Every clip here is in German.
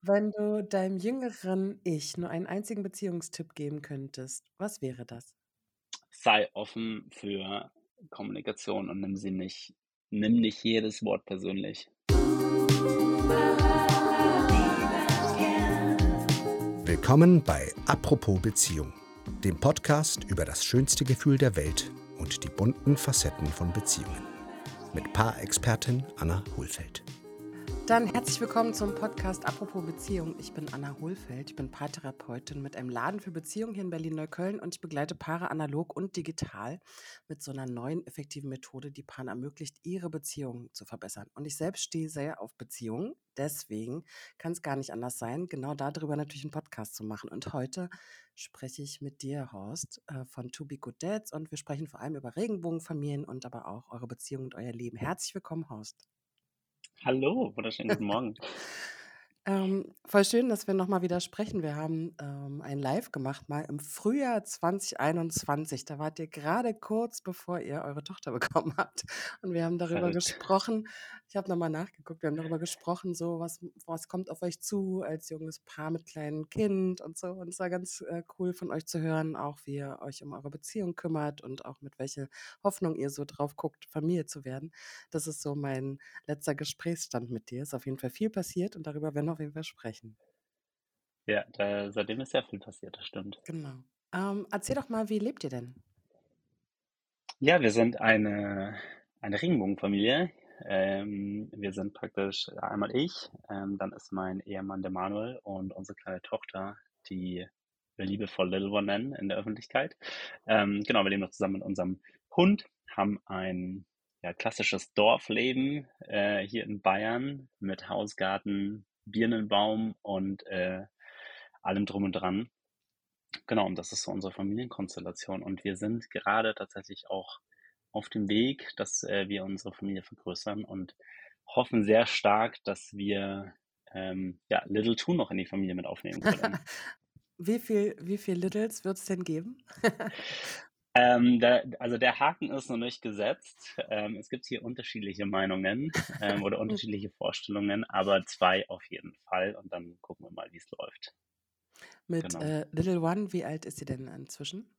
Wenn du deinem jüngeren Ich nur einen einzigen Beziehungstipp geben könntest, was wäre das? Sei offen für Kommunikation und nimm sie nicht nimm nicht jedes Wort persönlich. Willkommen bei Apropos Beziehung, dem Podcast über das schönste Gefühl der Welt und die bunten Facetten von Beziehungen. Mit Paarexpertin Anna Hohlfeld. Dann herzlich willkommen zum Podcast Apropos Beziehung. Ich bin Anna Hohlfeld, ich bin Paartherapeutin mit einem Laden für Beziehungen hier in Berlin-Neukölln und ich begleite Paare analog und digital mit so einer neuen effektiven Methode, die Paaren ermöglicht, ihre Beziehungen zu verbessern. Und ich selbst stehe sehr auf Beziehungen, deswegen kann es gar nicht anders sein, genau darüber natürlich einen Podcast zu machen. Und heute spreche ich mit dir, Horst, äh, von To Be Good Dads und wir sprechen vor allem über Regenbogenfamilien und aber auch eure Beziehung und euer Leben. Herzlich willkommen, Horst. Hallo, wunderschönen guten Morgen. Ähm, voll schön, dass wir nochmal wieder sprechen. Wir haben ähm, ein Live gemacht, mal im Frühjahr 2021. Da wart ihr gerade kurz bevor ihr eure Tochter bekommen habt. Und wir haben darüber Verrückt. gesprochen. Ich habe nochmal nachgeguckt. Wir haben darüber gesprochen, so was, was kommt auf euch zu als junges Paar mit kleinem Kind und so. Und es war ganz äh, cool von euch zu hören, auch wie ihr euch um eure Beziehung kümmert und auch mit welcher Hoffnung ihr so drauf guckt, Familie zu werden. Das ist so mein letzter Gesprächsstand mit dir. Ist auf jeden Fall viel passiert und darüber werden wir auf jeden Fall sprechen. Ja, da, seitdem ist sehr viel passiert, das stimmt. Genau. Ähm, erzähl doch mal, wie lebt ihr denn? Ja, wir sind eine, eine Regenbogenfamilie. Ähm, wir sind praktisch einmal ich, ähm, dann ist mein Ehemann der Manuel und unsere kleine Tochter, die wir liebevoll Little One nennen in der Öffentlichkeit. Ähm, genau, wir leben noch zusammen mit unserem Hund, haben ein ja, klassisches Dorfleben äh, hier in Bayern mit Hausgarten, Birnenbaum und äh, allem drum und dran. Genau, und das ist so unsere Familienkonstellation. Und wir sind gerade tatsächlich auch auf dem Weg, dass äh, wir unsere Familie vergrößern und hoffen sehr stark, dass wir ähm, ja, Little Two noch in die Familie mit aufnehmen können. wie viel, wie viel Littles wird es denn geben? Ähm, der, also der Haken ist noch nicht gesetzt. Ähm, es gibt hier unterschiedliche Meinungen ähm, oder unterschiedliche Vorstellungen, aber zwei auf jeden Fall. Und dann gucken wir mal, wie es läuft. Mit Genau. äh, Little One, wie alt ist sie denn inzwischen?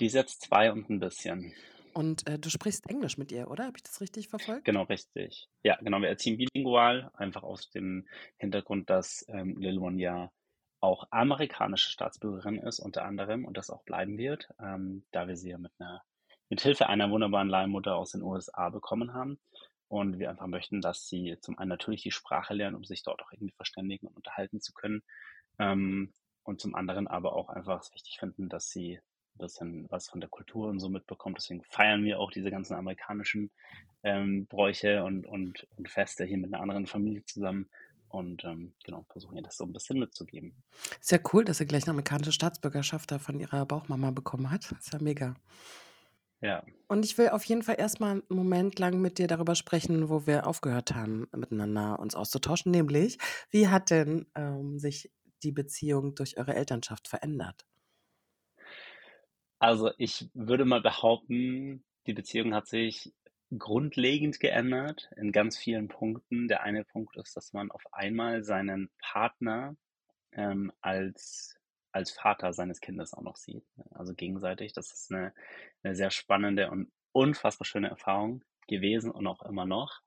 Die ist jetzt zwei und ein bisschen. Und äh, du sprichst Englisch mit ihr, oder? Habe ich das richtig verfolgt? Genau, richtig. Ja, genau. Wir erziehen bilingual, einfach aus dem Hintergrund, dass ähm, Lil One ja auch amerikanische Staatsbürgerin ist, unter anderem, und das auch bleiben wird, ähm, da wir sie ja mit einer, mit Hilfe einer wunderbaren Leihmutter aus den USA bekommen haben. Und wir einfach möchten, dass sie zum einen natürlich die Sprache lernen, um sich dort auch irgendwie verständigen und unterhalten zu können. Ähm, und zum anderen aber auch einfach es wichtig finden, dass sie ein bisschen was von der Kultur und so mitbekommt. Deswegen feiern wir auch diese ganzen amerikanischen ähm, Bräuche und, und, und Feste hier mit einer anderen Familie zusammen und ähm, genau, versuchen ihr das so ein bisschen mitzugeben. Ist ja cool, dass sie gleich eine amerikanische Staatsbürgerschaft da von ihrer Bauchmama bekommen hat. Ist ja mega. Ja. Und ich will auf jeden Fall erstmal einen Moment lang mit dir darüber sprechen, wo wir aufgehört haben, miteinander uns auszutauschen, nämlich, wie hat denn ähm, sich die Beziehung durch eure Elternschaft verändert? Also ich würde mal behaupten, die Beziehung hat sich grundlegend geändert in ganz vielen Punkten. Der eine Punkt ist, dass man auf einmal seinen Partner ähm, als, als Vater seines Kindes auch noch sieht. Also gegenseitig. Das ist eine, eine sehr spannende und unfassbar schöne Erfahrung gewesen und auch immer noch.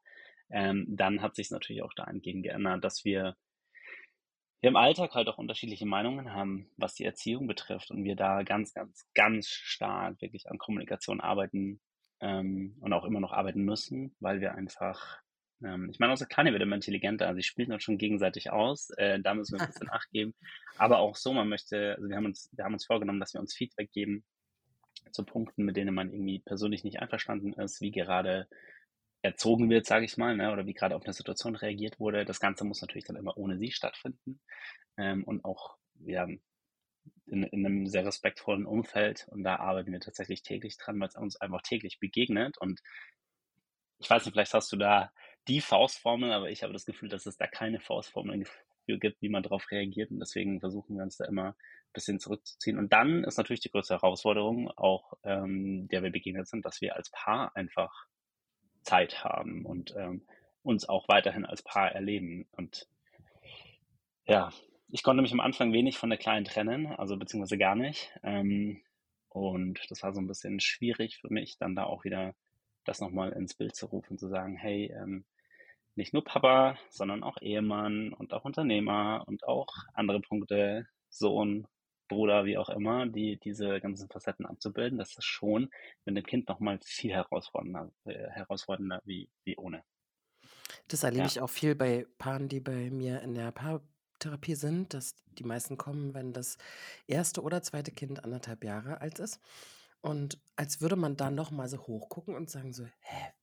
Ähm, dann hat sich natürlich auch dahingehend geändert, dass wir wir im Alltag halt auch unterschiedliche Meinungen haben, was die Erziehung betrifft und wir da ganz, ganz, ganz stark wirklich an Kommunikation arbeiten ähm, und auch immer noch arbeiten müssen, weil wir einfach, ähm, ich meine, unsere Kleine wird immer intelligenter, also sie spielt uns schon gegenseitig aus, äh, da müssen wir ein bisschen Acht geben, aber auch so, man möchte, also wir haben uns, wir haben uns vorgenommen, dass wir uns Feedback geben zu Punkten, mit denen man irgendwie persönlich nicht einverstanden ist, wie gerade erzogen wird, sage ich mal, ne, oder wie gerade auf eine Situation reagiert wurde. Das Ganze muss natürlich dann immer ohne sie stattfinden ähm, und auch ja, in, in einem sehr respektvollen Umfeld. Und da arbeiten wir tatsächlich täglich dran, weil es uns einfach täglich begegnet. Und ich weiß nicht, vielleicht hast du da die Faustformel, aber ich habe das Gefühl, dass es da keine Faustformel gibt, wie man darauf reagiert. Und deswegen versuchen wir uns da immer ein bisschen zurückzuziehen. Und dann ist natürlich die größte Herausforderung, auch ähm, der wir begegnet sind, dass wir als Paar einfach Zeit haben und ähm, uns auch weiterhin als Paar erleben. Und Ja, ich konnte mich am Anfang wenig von der Kleinen trennen, also beziehungsweise gar nicht. Ähm, und das war so ein bisschen schwierig für mich, dann da auch wieder das nochmal ins Bild zu rufen, zu sagen, hey, ähm, nicht nur Papa, sondern auch Ehemann und auch Unternehmer und auch andere Punkte, Sohn, Bruder, wie auch immer, die diese ganzen Facetten abzubilden, das ist schon mit dem Kind nochmal viel herausfordernder, äh, herausfordernder wie, wie ohne. Das erlebe ja. ich auch viel bei Paaren, die bei mir in der Paartherapie sind, dass die meisten kommen, wenn das erste oder zweite Kind anderthalb Jahre alt ist. Und als würde man dann noch mal so hochgucken und sagen so, hä,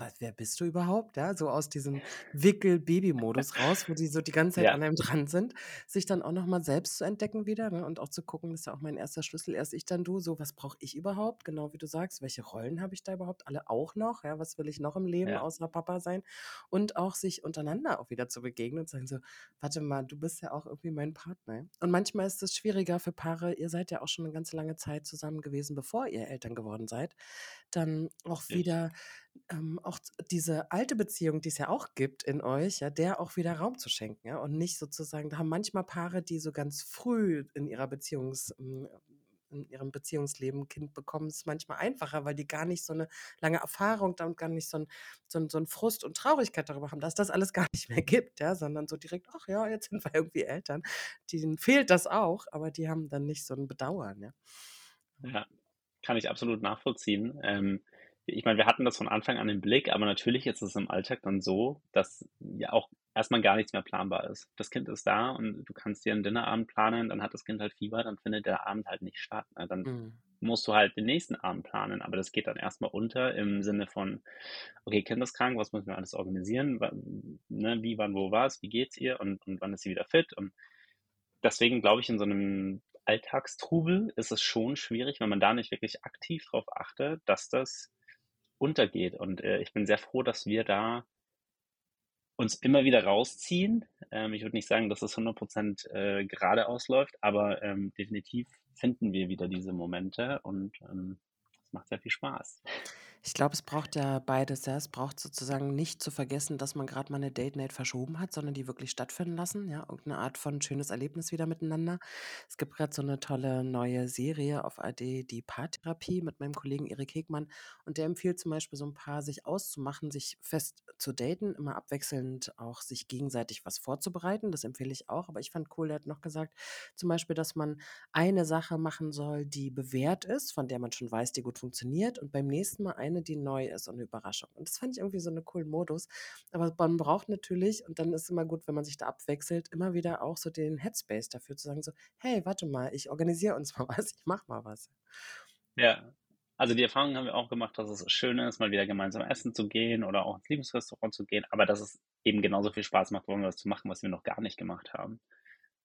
was, wer bist du überhaupt? Ja, so aus diesem Wickel-Baby-Modus raus, wo die so die ganze Zeit ja. an einem dran sind, sich dann auch nochmal selbst zu entdecken wieder ne? und auch zu gucken, das ist ja auch mein erster Schlüssel, erst ich, dann du, so was brauche ich überhaupt, genau wie du sagst, welche Rollen habe ich da überhaupt, alle auch noch, ja, was will ich noch im Leben ja. außer Papa sein und auch sich untereinander auch wieder zu begegnen und sagen so, warte mal, du bist ja auch irgendwie mein Partner. Und manchmal ist es schwieriger für Paare, ihr seid ja auch schon eine ganze lange Zeit zusammen gewesen, bevor ihr Eltern geworden seid, dann auch wieder ähm, auch diese alte Beziehung, die es ja auch gibt in euch, ja, der auch wieder Raum zu schenken, ja, und nicht sozusagen, da haben manchmal Paare, die so ganz früh in ihrer Beziehungs, ähm, in ihrem Beziehungsleben ein Kind bekommen, ist manchmal einfacher, weil die gar nicht so eine lange Erfahrung und gar nicht so ein, so, ein, so ein Frust und Traurigkeit darüber haben, dass das alles gar nicht mehr gibt, ja, sondern so direkt, ach ja, jetzt sind wir irgendwie Eltern. Denen fehlt das auch, aber die haben dann nicht so ein Bedauern, ja. Ja, kann ich absolut nachvollziehen. Ähm, ich meine, wir hatten das von Anfang an im Blick, aber natürlich ist es im Alltag dann so, dass ja auch erstmal gar nichts mehr planbar ist. Das Kind ist da und du kannst dir einen Dinnerabend planen, dann hat das Kind halt Fieber, dann findet der Abend halt nicht statt. Ne? Dann mhm. musst du halt den nächsten Abend planen, aber das geht dann erstmal unter im Sinne von, okay, Kind ist krank, was müssen wir alles organisieren, ne? wie, wann, wo, was, wie geht's ihr und, und wann ist sie wieder fit und deswegen glaube ich, in so einem Alltagstrubel ist es schon schwierig, wenn man da nicht wirklich aktiv darauf achtet, dass das untergeht. Und äh, ich bin sehr froh, dass wir da uns immer wieder rausziehen. Ähm, ich würde nicht sagen, dass es 100% äh, geradeaus läuft, aber ähm, definitiv finden wir wieder diese Momente und ähm, es macht sehr viel Spaß. Ich glaube, es braucht ja beides. Ja. Es braucht sozusagen nicht zu vergessen, dass man gerade mal eine Date Night verschoben hat, sondern die wirklich stattfinden lassen. Ja, irgendeine Art von schönes Erlebnis wieder miteinander. Es gibt gerade so eine tolle neue Serie auf AD, die Paartherapie mit meinem Kollegen Erik Hegmann. Und der empfiehlt zum Beispiel so ein Paar, sich auszumachen, sich fest zu daten, immer abwechselnd auch sich gegenseitig was vorzubereiten. Das empfehle ich auch. Aber ich fand cool, er hat noch gesagt, zum Beispiel, dass man eine Sache machen soll, die bewährt ist, von der man schon weiß, die gut funktioniert. Und beim nächsten Mal eine eine, die neu ist und eine Überraschung. Und das fand ich irgendwie so einen coolen Modus. Aber man braucht natürlich, und dann ist es immer gut, wenn man sich da abwechselt, immer wieder auch so den Headspace dafür zu sagen, so, hey, warte mal, ich organisiere uns mal was, ich mach mal was. Ja, also die Erfahrung haben wir auch gemacht, dass es schön ist, mal wieder gemeinsam essen zu gehen oder auch ins Lieblingsrestaurant zu gehen, aber dass es eben genauso viel Spaß macht, wollen wir was zu machen, was wir noch gar nicht gemacht haben.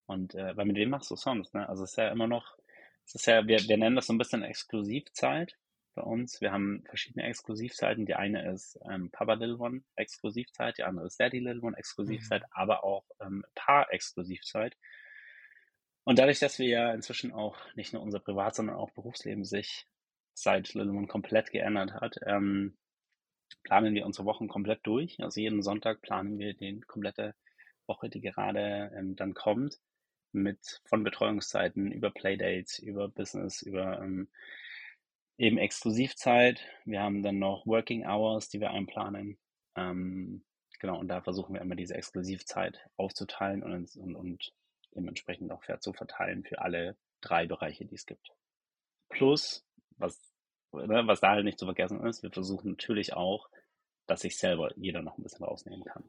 Und äh, weil mit wem machst du sonst? Ne? Also es ist ja immer noch, es ist ja, wir, wir nennen das so ein bisschen Exklusivzeit bei uns. Wir haben verschiedene Exklusivzeiten. Die eine ist ähm, Papa Little One Exklusivzeit, die andere ist Daddy Little One Exklusivzeit, mhm. aber auch ähm, Paar Exklusivzeit. Und dadurch, dass wir ja inzwischen auch nicht nur unser Privat, sondern auch Berufsleben sich seit Little One komplett geändert hat, ähm, planen wir unsere Wochen komplett durch. Also jeden Sonntag planen wir die komplette Woche, die gerade ähm, dann kommt, mit von Betreuungszeiten über Playdates, über Business, über ähm, eben Exklusivzeit. Wir haben dann noch Working Hours, die wir einplanen. Ähm, genau, und da versuchen wir immer diese Exklusivzeit aufzuteilen und, und, und dementsprechend auch fair zu verteilen für alle drei Bereiche, die es gibt. Plus, was, ne, was da halt nicht zu vergessen ist, wir versuchen natürlich auch, dass sich selber jeder noch ein bisschen rausnehmen kann.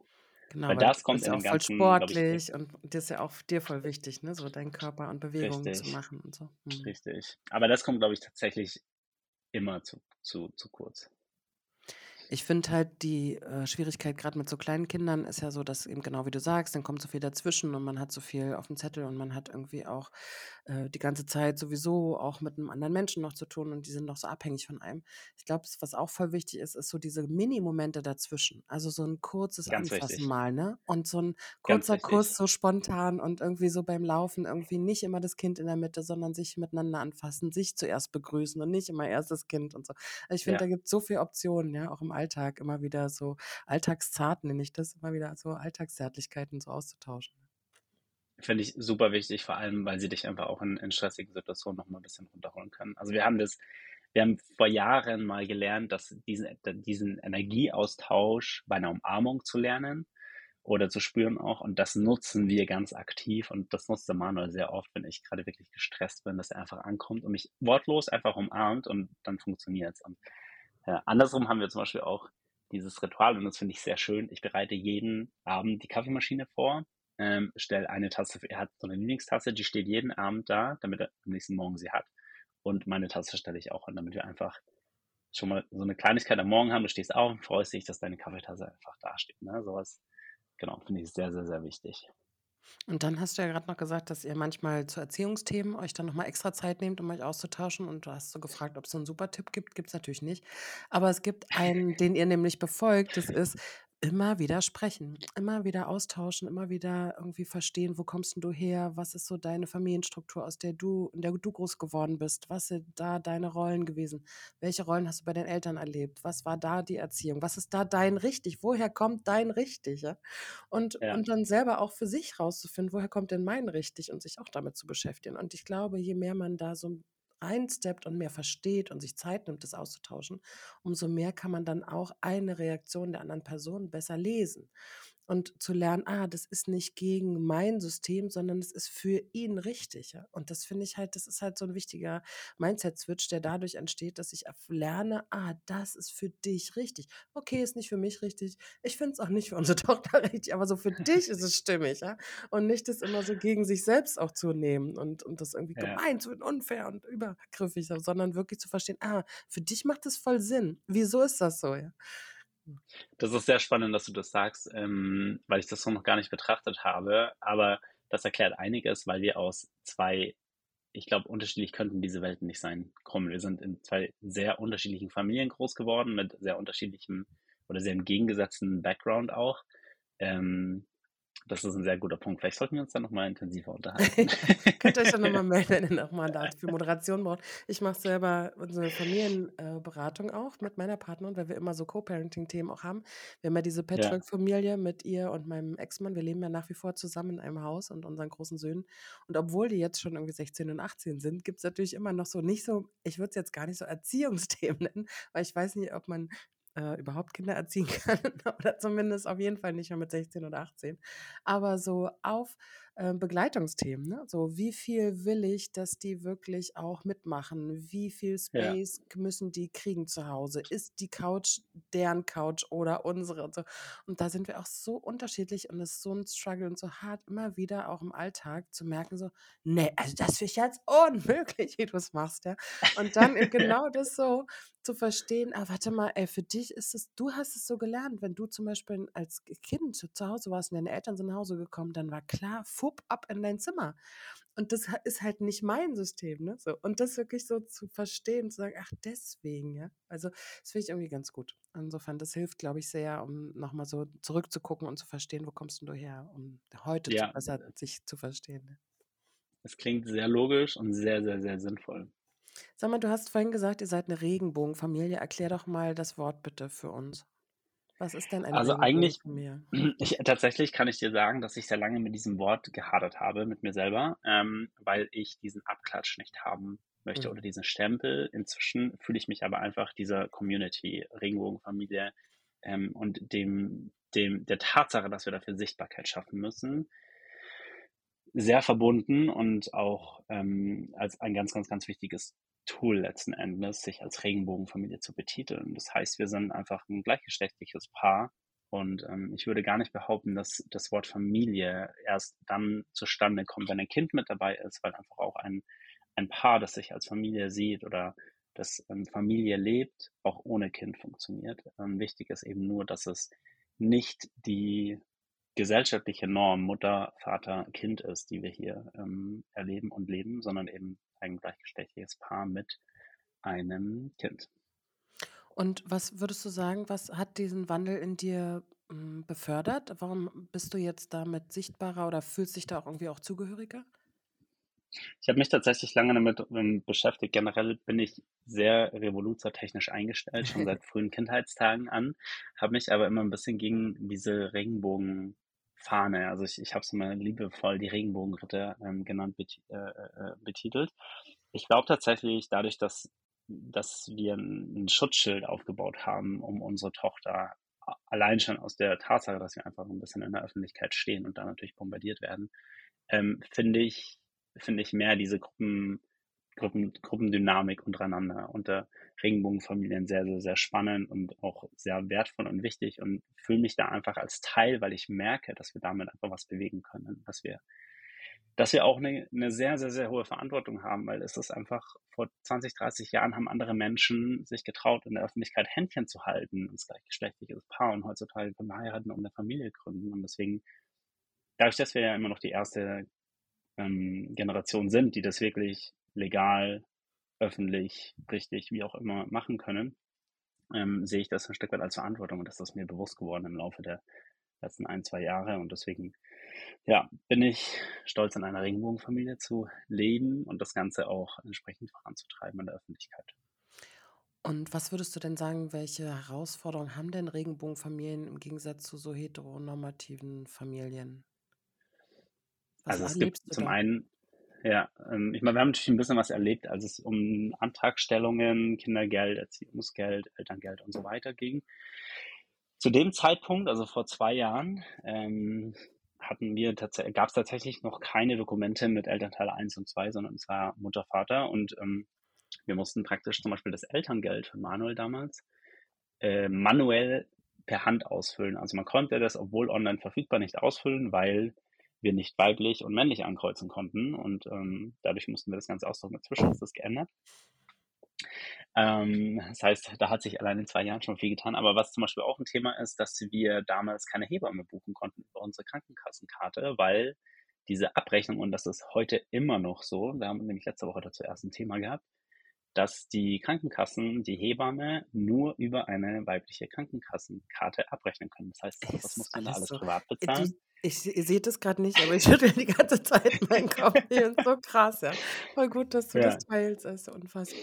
Genau, weil, weil das kommt in ja auch voll sportlich ich, und das ist ja auch dir voll wichtig, ne? so deinen Körper und Bewegungen zu machen und so. Mhm. Richtig. Aber das kommt, glaube ich, tatsächlich immer zu, zu, zu kurz. Ich finde halt die äh, Schwierigkeit gerade mit so kleinen Kindern ist ja so, dass eben genau wie du sagst, dann kommt so viel dazwischen und man hat so viel auf dem Zettel und man hat irgendwie auch äh, die ganze Zeit sowieso auch mit einem anderen Menschen noch zu tun und die sind noch so abhängig von einem. Ich glaube, was auch voll wichtig ist, ist so diese Mini-Momente dazwischen. Also so ein kurzes Ganz Anfassen wichtig. mal, ne? Und so ein kurzer Kuss so spontan und irgendwie so beim Laufen irgendwie nicht immer das Kind in der Mitte, sondern sich miteinander anfassen, sich zuerst begrüßen und nicht immer erst das Kind und so. Also ich finde, ja. da gibt es so viele Optionen, ja, auch im Alltag immer wieder so alltagszart nenne ich das, immer wieder so Alltagszärtlichkeiten so auszutauschen. Finde ich super wichtig, vor allem, weil sie dich einfach auch in, in stressigen Situationen noch mal ein bisschen runterholen können. Also wir haben das, wir haben vor Jahren mal gelernt, dass diesen, diesen Energieaustausch bei einer Umarmung zu lernen oder zu spüren auch. Und das nutzen wir ganz aktiv. Und das nutzt der Manuel sehr oft, wenn ich gerade wirklich gestresst bin, dass er einfach ankommt und mich wortlos einfach umarmt und dann funktioniert es. Und ja, andersrum haben wir zum Beispiel auch dieses Ritual und das finde ich sehr schön. Ich bereite jeden Abend die Kaffeemaschine vor, ähm, stelle eine Tasse, er hat so eine Lieblingstasse, die steht jeden Abend da, damit er am nächsten Morgen sie hat. Und meine Tasse stelle ich auch an, damit wir einfach schon mal so eine Kleinigkeit am Morgen haben. Du stehst auf und freust dich, dass deine Kaffeetasse einfach da steht. Ne? Sowas genau, finde ich sehr, sehr, sehr wichtig. Und dann hast du ja gerade noch gesagt, dass ihr manchmal zu Erziehungsthemen euch dann nochmal extra Zeit nehmt, um euch auszutauschen. Und du hast so gefragt, ob es so einen super Tipp gibt. Gibt es natürlich nicht. Aber es gibt einen, den ihr nämlich befolgt. Das ist, Immer wieder sprechen, immer wieder austauschen, immer wieder irgendwie verstehen, wo kommst denn du her? Was ist so deine Familienstruktur, aus der du in der du groß geworden bist? Was sind da deine Rollen gewesen? Welche Rollen hast du bei deinen Eltern erlebt? Was war da die Erziehung? Was ist da dein richtig? Woher kommt dein richtig, ja? Und Ja. und dann selber auch für sich rauszufinden, woher kommt denn mein richtig und sich auch damit zu beschäftigen. Und ich glaube, je mehr man da so reinsteppt und mehr versteht und sich Zeit nimmt, das auszutauschen, umso mehr kann man dann auch eine Reaktion der anderen Person besser lesen und zu lernen, ah, das ist nicht gegen mein System, sondern es ist für ihn richtig. Ja? Und das finde ich halt, das ist halt so ein wichtiger Mindset-Switch, der dadurch entsteht, dass ich lerne, ah, das ist für dich richtig. Okay, ist nicht für mich richtig. Ich finde es auch nicht für unsere Tochter richtig, aber so für dich ist es stimmig. Ja? Und nicht das immer so gegen sich selbst auch zu nehmen und, und das irgendwie Ja. gemein zu unfair und übergriffig, sondern wirklich zu verstehen, ah, für dich macht es voll Sinn. Wieso ist das so? Ja? Das ist sehr spannend, dass du das sagst, ähm, weil ich das so noch gar nicht betrachtet habe. Aber das erklärt einiges, weil wir aus zwei, ich glaube, unterschiedlich könnten diese Welten nicht sein kommen. Wir sind in zwei sehr unterschiedlichen Familien groß geworden, mit sehr unterschiedlichem oder sehr entgegengesetzten Background auch. Ähm, das ist ein sehr guter Punkt. Vielleicht sollten wir uns dann nochmal intensiver unterhalten. Könnt ihr euch dann nochmal melden, wenn ihr nochmal da für Moderation braucht. Ich mache selber unsere Familienberatung auch mit meiner Partnerin, weil wir immer so Co-Parenting-Themen auch haben. Wir haben ja diese Patchwork-Familie mit ihr und meinem Ex-Mann. Wir leben ja nach wie vor zusammen in einem Haus und unseren großen Söhnen. Und obwohl die jetzt schon irgendwie 16 und 18 sind, gibt es natürlich immer noch so nicht so, ich würde es jetzt gar nicht so Erziehungsthemen nennen, weil ich weiß nicht, ob man äh, überhaupt Kinder erziehen kann oder zumindest auf jeden Fall nicht mehr mit 16 oder 18. Aber so auf äh, Begleitungsthemen, ne? So wie viel will ich, dass die wirklich auch mitmachen? Wie viel ja, Space müssen die kriegen zu Hause? Ist die Couch deren Couch oder unsere und so? Und da sind wir auch so unterschiedlich und es ist so ein Struggle und so hart, immer wieder auch im Alltag zu merken, so, nee, also das finde ich jetzt unmöglich, wie du es machst, ja. Und dann genau das so zu verstehen, ah, warte mal, ey, für dich ist es, du hast es so gelernt, wenn du zum Beispiel als Kind zu zu Hause warst und deine Eltern sind nach Hause gekommen, dann war klar, fupp ab in dein Zimmer. Und das ist halt nicht mein System, ne? So. Und das wirklich so zu verstehen, zu sagen, ach, deswegen, ja. Also, das finde ich irgendwie ganz gut. Insofern, das hilft, glaube ich, sehr, um nochmal so zurückzugucken und zu verstehen, wo kommst denn du her, um heute zu ja, besser sich zu verstehen. Ne? es klingt sehr logisch und sehr, sehr, sehr sinnvoll. Sag mal, du hast vorhin gesagt, ihr seid eine Regenbogenfamilie. Erklär doch mal das Wort bitte für uns. Was ist denn eine Also eigentlich, ich, tatsächlich kann ich dir sagen, dass ich sehr lange mit diesem Wort gehadert habe, mit mir selber, ähm, weil ich diesen Abklatsch nicht haben möchte Mhm. oder diesen Stempel. Inzwischen fühle ich mich aber einfach dieser Community, Regenbogenfamilie ähm, und dem, dem, der Tatsache, dass wir dafür Sichtbarkeit schaffen müssen, sehr verbunden und auch ähm, als ein ganz, ganz, ganz wichtiges Tool letzten Endes, sich als Regenbogenfamilie zu betiteln. Das heißt, wir sind einfach ein gleichgeschlechtliches Paar und ähm, ich würde gar nicht behaupten, dass das Wort Familie erst dann zustande kommt, wenn ein Kind mit dabei ist, weil einfach auch ein, ein Paar, das sich als Familie sieht oder das ähm, Familie lebt, auch ohne Kind funktioniert. Ähm, wichtig ist eben nur, dass es nicht die gesellschaftliche Norm Mutter, Vater, Kind ist, die wir hier ähm, erleben und leben, sondern eben ein gleichgeschlechtliches Paar mit einem Kind. Und was würdest du sagen, was hat diesen Wandel in dir mm, befördert? Warum bist du jetzt damit sichtbarer oder fühlst dich da auch irgendwie auch zugehöriger? Ich habe mich tatsächlich lange damit ähm, beschäftigt. Generell bin ich sehr revoluzertechnisch eingestellt, schon seit frühen Kindheitstagen an, habe mich aber immer ein bisschen gegen diese Fahne. Also ich, ich habe es immer liebevoll die Regenbogenritter ähm, genannt bet äh, äh, betitelt. Ich glaube tatsächlich, dadurch, dass, dass wir ein, ein Schutzschild aufgebaut haben, um unsere Tochter allein schon aus der Tatsache, dass wir einfach ein bisschen in der Öffentlichkeit stehen und da natürlich bombardiert werden, ähm, finde ich, finde ich mehr diese Gruppen, Gruppen, Gruppendynamik untereinander. Unter Regenbogenfamilien sehr, sehr, sehr spannend und auch sehr wertvoll und wichtig. Und fühle mich da einfach als Teil, weil ich merke, dass wir damit einfach was bewegen können, dass wir, dass wir auch eine, eine sehr, sehr, sehr hohe Verantwortung haben, weil es ist einfach, vor 20, 30 Jahren haben andere Menschen sich getraut, in der Öffentlichkeit Händchen zu halten, als gleichgeschlechtliches Paar und heutzutage können wir heiraten und eine Familie gründen. Und deswegen, dadurch, dass wir ja immer noch die erste ähm, Generation sind, die das wirklich legal, öffentlich, richtig, wie auch immer machen können, ähm, sehe ich das ein Stück weit als Verantwortung und das ist mir bewusst geworden im Laufe der letzten ein, zwei Jahre und deswegen ja, bin ich stolz, in einer Regenbogenfamilie zu leben und das Ganze auch entsprechend voranzutreiben in der Öffentlichkeit. Und was würdest du denn sagen, welche Herausforderungen haben denn Regenbogenfamilien im Gegensatz zu so heteronormativen Familien? Was also es gibt zum da? einen ja, ähm, ich meine, wir haben natürlich ein bisschen was erlebt, als es um Antragstellungen, Kindergeld, Erziehungsgeld, Elterngeld und so weiter ging. Zu dem Zeitpunkt, also vor zwei Jahren, ähm, hatten wir gab es tatsächlich noch keine Dokumente mit Elternteil 1 und 2, sondern es war Mutter, Vater und ähm, wir mussten praktisch zum Beispiel das Elterngeld von Manuel damals äh, manuell per Hand ausfüllen. Also man konnte das, obwohl online verfügbar, nicht ausfüllen, weil wir nicht weiblich und männlich ankreuzen konnten. Und ähm, dadurch mussten wir das Ganze ausdrucken. Inzwischen ist das geändert. Ähm, das heißt, da hat sich allein in zwei Jahren schon viel getan. Aber was zum Beispiel auch ein Thema ist, dass wir damals keine Hebamme buchen konnten über unsere Krankenkassenkarte, weil diese Abrechnung, und das ist heute immer noch so, wir haben nämlich letzte Woche dazu erst ein Thema gehabt, dass die Krankenkassen die Hebamme nur über eine weibliche Krankenkassenkarte abrechnen können. Das heißt, das muss man da alles so. privat bezahlen. Ich, ihr seht es gerade nicht, aber ich schüttel die ganze Zeit meinen Kopf. Hier ist so krass, ja. Voll gut, dass du ja. das teilst. Das ist unfassbar.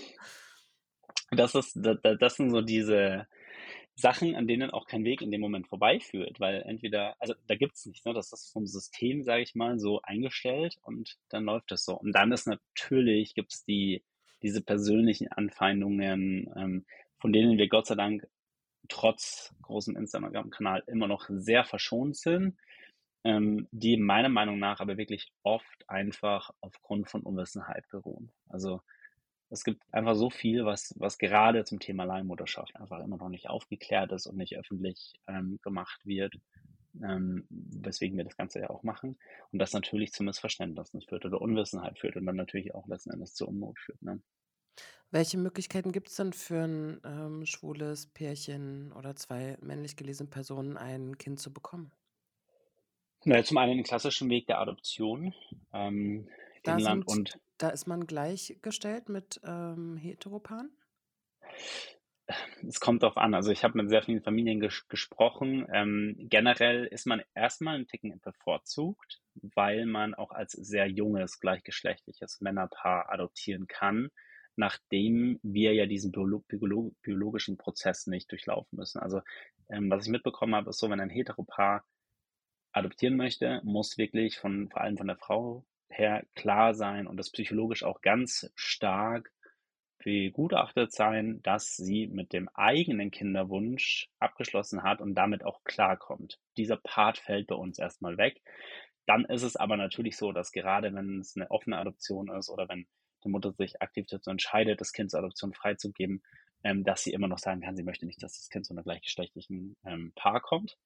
Das, ist, das, das sind so diese Sachen, an denen auch kein Weg in dem Moment vorbeiführt, weil entweder, also da gibt es nichts, ne? das ist vom System, sage ich mal, so eingestellt und dann läuft das so. Und dann ist natürlich, gibt es die, diese persönlichen Anfeindungen, ähm, von denen wir Gott sei Dank trotz großem Instagram-Kanal immer noch sehr verschont sind ähm, die meiner Meinung nach aber wirklich oft einfach aufgrund von Unwissenheit beruhen. Also es gibt einfach so viel, was, was gerade zum Thema Leihmutterschaft einfach immer noch nicht aufgeklärt ist und nicht öffentlich ähm, gemacht wird, ähm, weswegen wir das Ganze ja auch machen. Und das natürlich zu Missverständnissen führt oder Unwissenheit führt und dann natürlich auch letzten Endes zu Unmut führt. Ne? Welche Möglichkeiten gibt es denn für ein ähm, schwules Pärchen oder zwei männlich gelesene Personen, ein Kind zu bekommen? Na zum einen den klassischen Weg der Adoption, ähm, Da Inland sind und da ist man gleichgestellt mit, ähm, Heteropaaren? Es kommt drauf an. Also, ich habe mit sehr vielen Familien ges gesprochen. Ähm, generell ist man erstmal ein Ticken bevorzugt, weil man auch als sehr junges, gleichgeschlechtliches Männerpaar adoptieren kann, nachdem wir ja diesen biolo biolo biologischen Prozess nicht durchlaufen müssen. Also, ähm, was ich mitbekommen habe, ist so, wenn ein Heteropaar adoptieren möchte, muss wirklich von, vor allem von der Frau her klar sein und das psychologisch auch ganz stark begutachtet sein, dass sie mit dem eigenen Kinderwunsch abgeschlossen hat und damit auch klarkommt. Dieser Part fällt bei uns erstmal weg. Dann ist es aber natürlich so, dass gerade wenn es eine offene Adoption ist oder wenn die Mutter sich aktiv dazu entscheidet, das Kind zur Adoption freizugeben, ähm, dass sie immer noch sagen kann, sie möchte nicht, dass das Kind zu einer gleichgeschlechtlichen ähm, Paar kommt.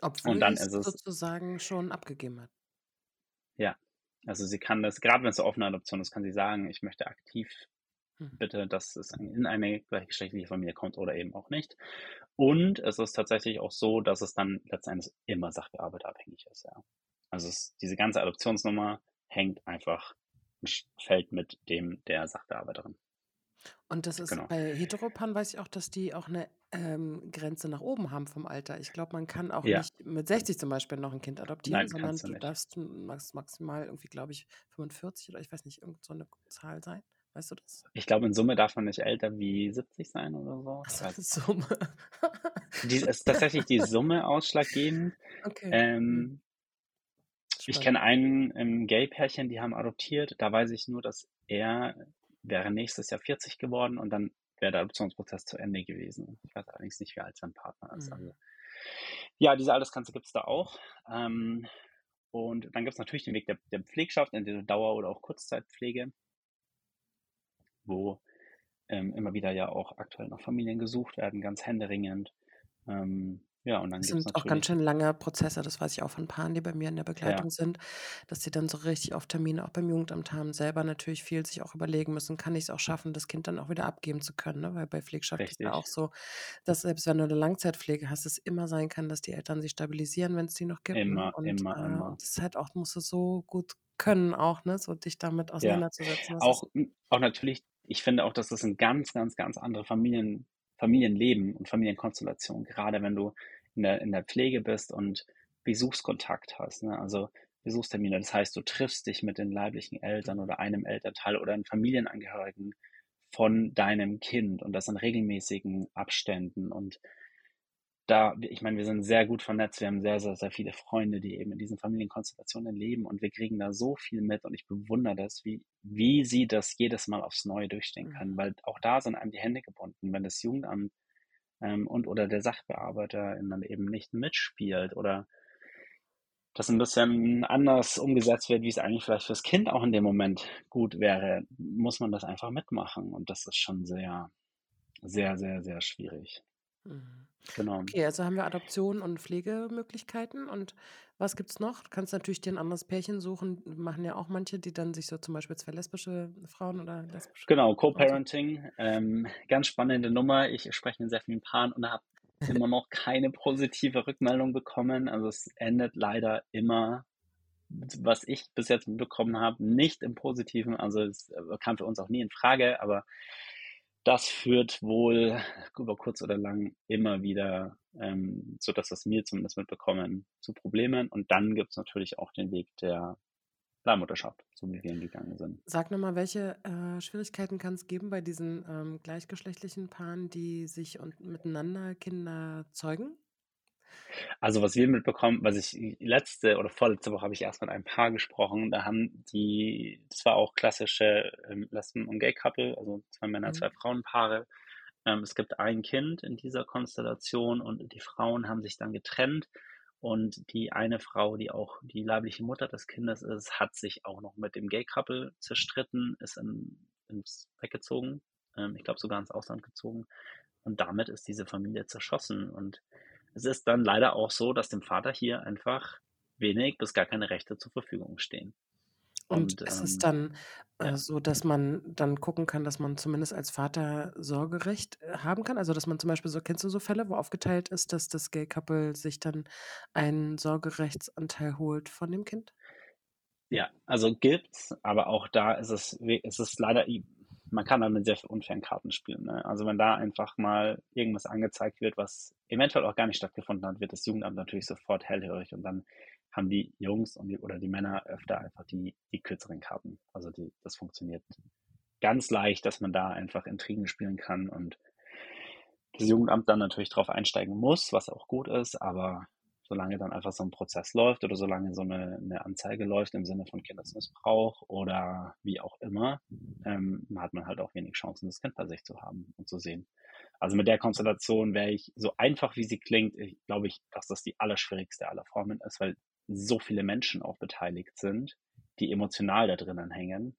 Obwohl Und dann ist es sozusagen schon abgegeben hat. Ja, also sie kann das, gerade wenn es eine offene Adoption ist, kann sie sagen, ich möchte aktiv. Bitte, dass es in eine gleichgeschlechtliche Familie kommt oder eben auch nicht. Und es ist tatsächlich auch so, dass es dann letztendlich immer sachbearbeiterabhängig ist, ja. Also es, diese ganze Adoptionsnummer hängt einfach, fällt mit dem der Sachbearbeiterin. Und das ist genau. bei Heteropan weiß ich auch, dass die auch eine ähm, Grenze nach oben haben vom Alter. Ich glaube, man kann auch ja. nicht mit 60 zum Beispiel noch ein Kind adoptieren, Nein, sondern du, du darfst max, maximal irgendwie, glaube ich, 45 oder ich weiß nicht, irgend so eine Zahl sein. Weißt du das? Ich glaube, in Summe darf man nicht älter wie 70 sein oder so. Achso, Summe. die, ist tatsächlich die Summe ausschlaggebend. Okay. Ähm, ich kenne einen ähm, Gay-Pärchen, die haben adoptiert. Da weiß ich nur, dass er wäre nächstes Jahr 40 geworden und dann wäre der Adoptionsprozess zu Ende gewesen. Ich weiß allerdings nicht, wie alt sein Partner ist. Mhm. Also, ja, diese Altersgrenze gibt es da auch. Ähm, und dann gibt es natürlich den Weg der, der Pflegschaft, entweder Dauer- oder auch Kurzzeitpflege, wo ähm, immer wieder ja auch aktuell noch Familien gesucht werden, ganz händeringend. Ähm, ja, und dann Das sind auch ganz schön lange Prozesse, das weiß ich auch von Paaren, die bei mir in der Ja. Begleitung sind, dass sie dann so richtig oft Termine auch beim Jugendamt haben, selber natürlich viel sich auch überlegen müssen, kann ich es auch schaffen, das Kind dann auch wieder abgeben zu können, ne? Weil bei Pflegschaft ist ja auch Richtig. so, dass selbst wenn du eine Langzeitpflege hast, es immer sein kann, dass die Eltern sich stabilisieren, wenn es die noch gibt, ne? Immer, Und, immer, äh, immer. das ist halt auch musst du so gut können auch, ne, so dich damit Ja. auseinanderzusetzen. Ist Auch, auch natürlich, ich finde auch, dass das ein ganz, ganz, ganz andere Familien, Familienleben und Familienkonstellation, gerade wenn du in der, in der Pflege bist und Besuchskontakt hast, ne? Also Besuchstermine. Das heißt, du triffst dich mit den leiblichen Eltern oder einem Elternteil oder einem Familienangehörigen von deinem Kind und das in regelmäßigen Abständen. Und da, ich meine, wir sind sehr gut vernetzt. Wir haben sehr, sehr, sehr viele Freunde, die eben in diesen Familienkonstellationen leben und wir kriegen da so viel mit und ich bewundere das, wie, wie sie das jedes Mal aufs Neue durchstehen können, Mhm. weil auch da sind einem die Hände gebunden, wenn das Jugendamt ähm, und oder der Sachbearbeiter dann eben nicht mitspielt oder das ein bisschen anders umgesetzt wird, wie es eigentlich vielleicht fürs Kind auch in dem Moment gut wäre, muss man das einfach mitmachen. Und das ist schon sehr, sehr, sehr, sehr schwierig. Mhm. Genau. Okay, also haben wir Adoption und Pflegemöglichkeiten. Und was gibt's noch? Du kannst natürlich dir ein anderes Pärchen suchen. Machen ja auch manche, die dann sich so zum Beispiel zwei lesbische Frauen oder lesbische Genau. Co-Parenting, ähm, ganz spannende Nummer. Ich spreche mit sehr vielen Paaren und habe immer noch keine positive Rückmeldung bekommen. Also es endet leider immer, was ich bis jetzt mitbekommen habe, nicht im Positiven. Also es kam für uns auch nie in Frage, aber das führt wohl über kurz oder lang immer wieder, ähm, so dass das mir zumindest mitbekommen, zu Problemen. Und dann gibt es natürlich auch den Weg der Leihmutterschaft, so wie wir ihn gegangen sind. Sag nochmal, welche äh, Schwierigkeiten kann es geben bei diesen ähm, gleichgeschlechtlichen Paaren, die sich und miteinander Kinder zeugen? Also was wir mitbekommen, was ich letzte oder vorletzte Woche habe ich erst mit einem Paar gesprochen, da haben die, das war auch klassische ähm, Lesben- und Gay-Couple, also zwei Männer, Mhm. zwei Frauenpaare. Ähm, es gibt ein Kind in dieser Konstellation und die Frauen haben sich dann getrennt und die eine Frau, die auch die leibliche Mutter des Kindes ist, hat sich auch noch mit dem Gay-Couple zerstritten, ist in, ins weggezogen, ähm, ich glaube sogar ins Ausland gezogen und damit ist diese Familie zerschossen und es ist dann leider auch so, dass dem Vater hier einfach wenig bis gar keine Rechte zur Verfügung stehen. Und Und ist es ähm, dann äh, ja, so, dass man dann gucken kann, dass man zumindest als Vater Sorgerecht äh, haben kann? Also, dass man zum Beispiel so, kennst du so Fälle, wo aufgeteilt ist, dass das Gay-Couple sich dann einen Sorgerechtsanteil holt von dem Kind? ja, also gibt's, aber auch da ist es, we- es ist leider, man kann da mit sehr unfairen Karten spielen. Ne? Also wenn da einfach mal irgendwas angezeigt wird, was eventuell auch gar nicht stattgefunden hat, wird das Jugendamt natürlich sofort hellhörig und dann haben die Jungs und die, oder die Männer öfter einfach die, die kürzeren Karten. Also die, das funktioniert ganz leicht, dass man da einfach Intrigen spielen kann und das Jugendamt dann natürlich drauf einsteigen muss, was auch gut ist, aber solange dann einfach so ein Prozess läuft oder solange so eine, eine Anzeige läuft im Sinne von Kindesmissbrauch oder wie auch immer, ähm, hat man halt auch wenig Chancen, das Kind bei sich zu haben und zu sehen. Also mit der Konstellation wäre ich, so einfach wie sie klingt, glaube ich, dass das die allerschwierigste aller Formen ist, weil so viele Menschen auch beteiligt sind, die emotional da drinnen hängen,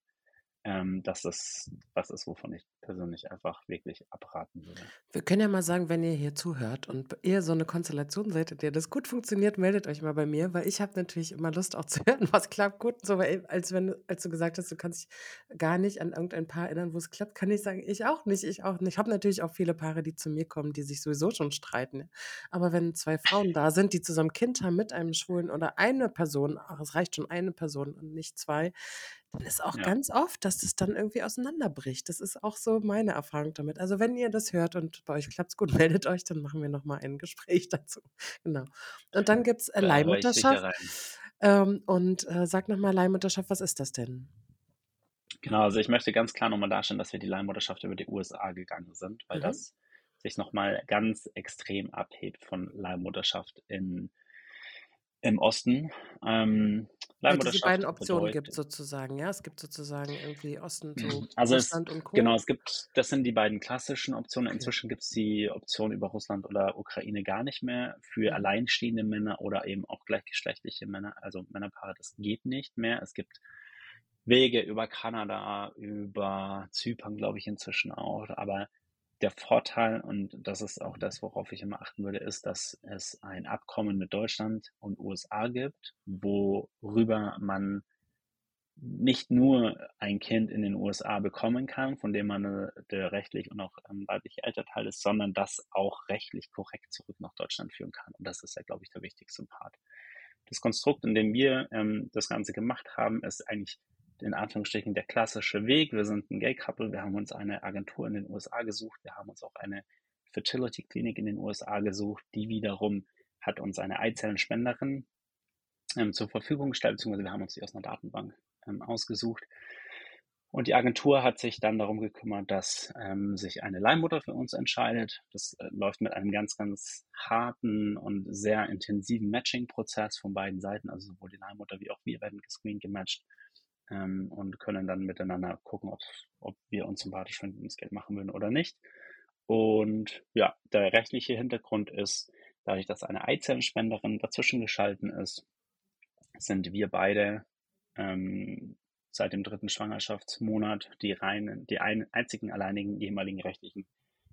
ähm, dass das was ist, wovon ich persönlich einfach wirklich abraten würde. Wir können ja mal sagen, wenn ihr hier zuhört und ihr so eine Konstellation seid, in der das gut funktioniert, meldet euch mal bei mir, weil ich habe natürlich immer Lust auch zu hören, was klappt gut. So, als wenn, als du gesagt hast, du kannst dich gar nicht an irgendein Paar erinnern, wo es klappt, kann ich sagen, ich auch nicht, ich auch nicht. Ich habe natürlich auch viele Paare, die zu mir kommen, die sich sowieso schon streiten. Aber wenn zwei Frauen da sind, die zusammen Kind haben mit einem Schwulen oder eine Person, ach, es reicht schon eine Person und nicht zwei, dann ist auch Ja. ganz oft, dass das dann irgendwie auseinanderbricht. Das ist auch so meine Erfahrung damit. Also wenn ihr das hört und bei euch klappt es gut, meldet euch, dann machen wir nochmal ein Gespräch dazu. Genau. Und dann gibt es äh, Leihmutterschaft. Ähm, und äh, sag nochmal Leihmutterschaft, was ist das denn? Genau, also ich möchte ganz klar nochmal darstellen, dass wir die Leihmutterschaft über die USA gegangen sind, weil Mhm. das sich nochmal ganz extrem abhebt von Leihmutterschaft in Im Osten. Ähm, Weil es die beiden Optionen bedeutet, gibt sozusagen, ja. Es gibt sozusagen irgendwie Osten, so mhm. also Russland es, und Co. Genau, es gibt, das sind die beiden klassischen Optionen. Okay. Inzwischen gibt es die Option über Russland oder Ukraine gar nicht mehr für mhm. alleinstehende Männer oder eben auch gleichgeschlechtliche Männer, also Männerpaare. Das geht nicht mehr. Es gibt Wege über Kanada, über Zypern, glaube ich, inzwischen auch. Aber der Vorteil, und das ist auch das, worauf ich immer achten würde, ist, dass es ein Abkommen mit Deutschland und USA gibt, worüber man nicht nur ein Kind in den USA bekommen kann, von dem man äh, der rechtlich und auch ähm, weibliche Elternteil ist, sondern das auch rechtlich korrekt zurück nach Deutschland führen kann. Und das ist ja, glaube ich, der wichtigste Part. Das Konstrukt, in dem wir ähm, das Ganze gemacht haben, ist eigentlich in Anführungsstrichen der klassische Weg. Wir sind ein Gay-Couple, wir haben uns eine Agentur in den USA gesucht, wir haben uns auch eine Fertility-Klinik in den USA gesucht, die wiederum hat uns eine Eizellenspenderin ähm, zur Verfügung gestellt, beziehungsweise wir haben uns die aus einer Datenbank ähm, ausgesucht. Und die Agentur hat sich dann darum gekümmert, dass ähm, sich eine Leihmutter für uns entscheidet. Das äh, läuft mit einem ganz, ganz harten und sehr intensiven Matching-Prozess von beiden Seiten. Also sowohl die Leihmutter wie auch wir werden gescreent, gematcht ähm, und können dann miteinander gucken, ob, ob wir uns sympathisch finden, das Geld machen würden oder nicht. Und ja, der rechtliche Hintergrund ist, dadurch, dass eine Eizellenspenderin dazwischen geschalten ist, sind wir beide ähm, seit dem dritten Schwangerschaftsmonat die reinen, die ein, einzigen alleinigen ehemaligen rechtlichen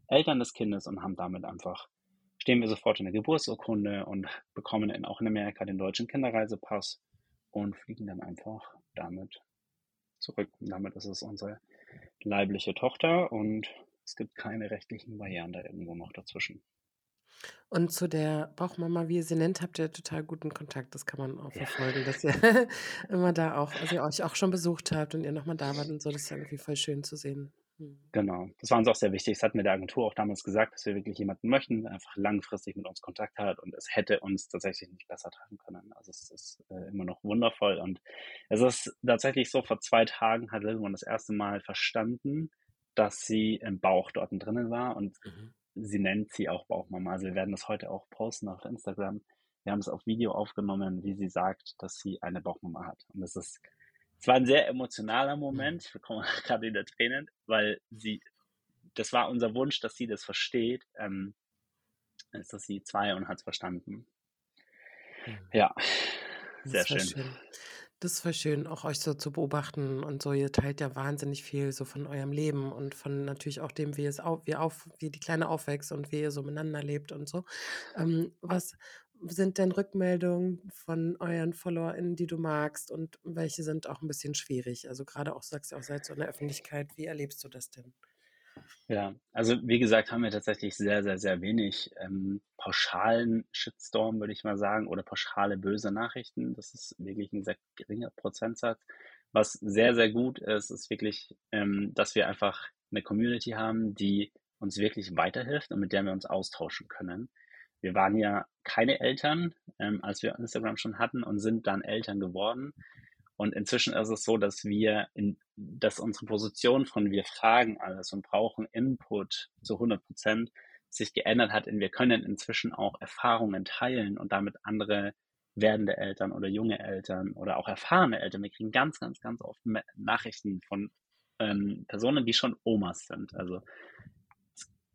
Eltern des Kindes und haben damit einfach, stehen wir sofort in der Geburtsurkunde und bekommen in, auch in Amerika den deutschen Kinderreisepass und fliegen dann einfach damit zurück. Und damit ist es unsere leibliche Tochter und es gibt keine rechtlichen Barrieren da irgendwo noch dazwischen. Und zu der Bauchmama, wie ihr sie nennt, habt ihr total guten Kontakt. Das kann man auch ja. verfolgen, dass ihr immer da auch, also ihr euch auch schon besucht habt und ihr nochmal da wart und so. Das ist ja irgendwie voll schön zu sehen. Hm. Genau, das war uns auch sehr wichtig. Das hatten wir der Agentur auch damals gesagt, dass wir wirklich jemanden möchten, der einfach langfristig mit uns Kontakt hat und es hätte uns tatsächlich nicht besser treffen können. Also es ist äh, immer noch wundervoll und es ist tatsächlich so, vor zwei Tagen hat Lilwan das erste Mal verstanden, dass sie im Bauch dort drinnen war und mhm. sie nennt sie auch Bauchmama. Also wir werden das heute auch posten auf Instagram. Wir haben es auf Video aufgenommen, wie sie sagt, dass sie eine Bauchmama hat. Und das ist es war ein sehr emotionaler mhm. Moment. Ich bekomme gerade wieder Tränen, weil sie, das war unser Wunsch, dass sie das versteht. Ähm, ist das sie zwei und hat es verstanden. Mhm. Ja, sehr schön. schön. Das voll schön, auch euch so zu beobachten und so. Ihr teilt ja wahnsinnig viel so von eurem Leben und von natürlich auch dem, wie es auf, wie auf, wie die Kleine aufwächst und wie ihr so miteinander lebt und so. Ähm, was, sind denn Rückmeldungen von euren FollowerInnen, die du magst und welche sind auch ein bisschen schwierig? Also gerade auch, sagst du auch, seid so in der Öffentlichkeit, wie erlebst du das denn? Ja, also wie gesagt, haben wir tatsächlich sehr, sehr, sehr wenig ähm, pauschalen Shitstorm, würde ich mal sagen, oder pauschale böse Nachrichten. Das ist wirklich ein sehr geringer Prozentsatz. Was sehr, sehr gut ist, ist wirklich, ähm, dass wir einfach eine Community haben, die uns wirklich weiterhilft und mit der wir uns austauschen können wir waren ja keine Eltern, ähm, als wir Instagram schon hatten und sind dann Eltern geworden. Und inzwischen ist es so, dass wir, in, dass unsere Position von wir fragen alles und brauchen Input zu 100 Prozent sich geändert hat. In wir können inzwischen auch Erfahrungen teilen und damit andere werdende Eltern oder junge Eltern oder auch erfahrene Eltern. Wir kriegen ganz, ganz, ganz oft Nachrichten von ähm, Personen, die schon Omas sind. Also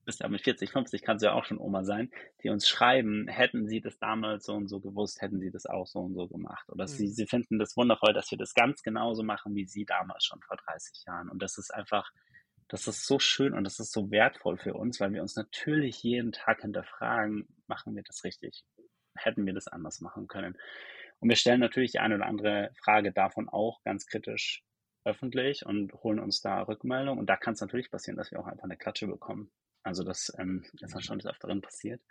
bist ja mit 40, 50, kannst du ja auch schon Oma sein, die uns schreiben, hätten sie das damals so und so gewusst, hätten sie das auch so und so gemacht. Oder mhm. sie, sie finden das wundervoll, dass wir das ganz genauso machen, wie sie damals schon vor 30 Jahren. Und das ist einfach, das ist so schön und das ist so wertvoll für uns, weil wir uns natürlich jeden Tag hinterfragen, machen wir das richtig? Hätten wir das anders machen können? Und wir stellen natürlich die eine oder andere Frage davon auch ganz kritisch öffentlich und holen uns da Rückmeldung. Und da kann es natürlich passieren, dass wir auch einfach eine Klatsche bekommen. Also das ähm, ist dann schon des Öfteren passiert.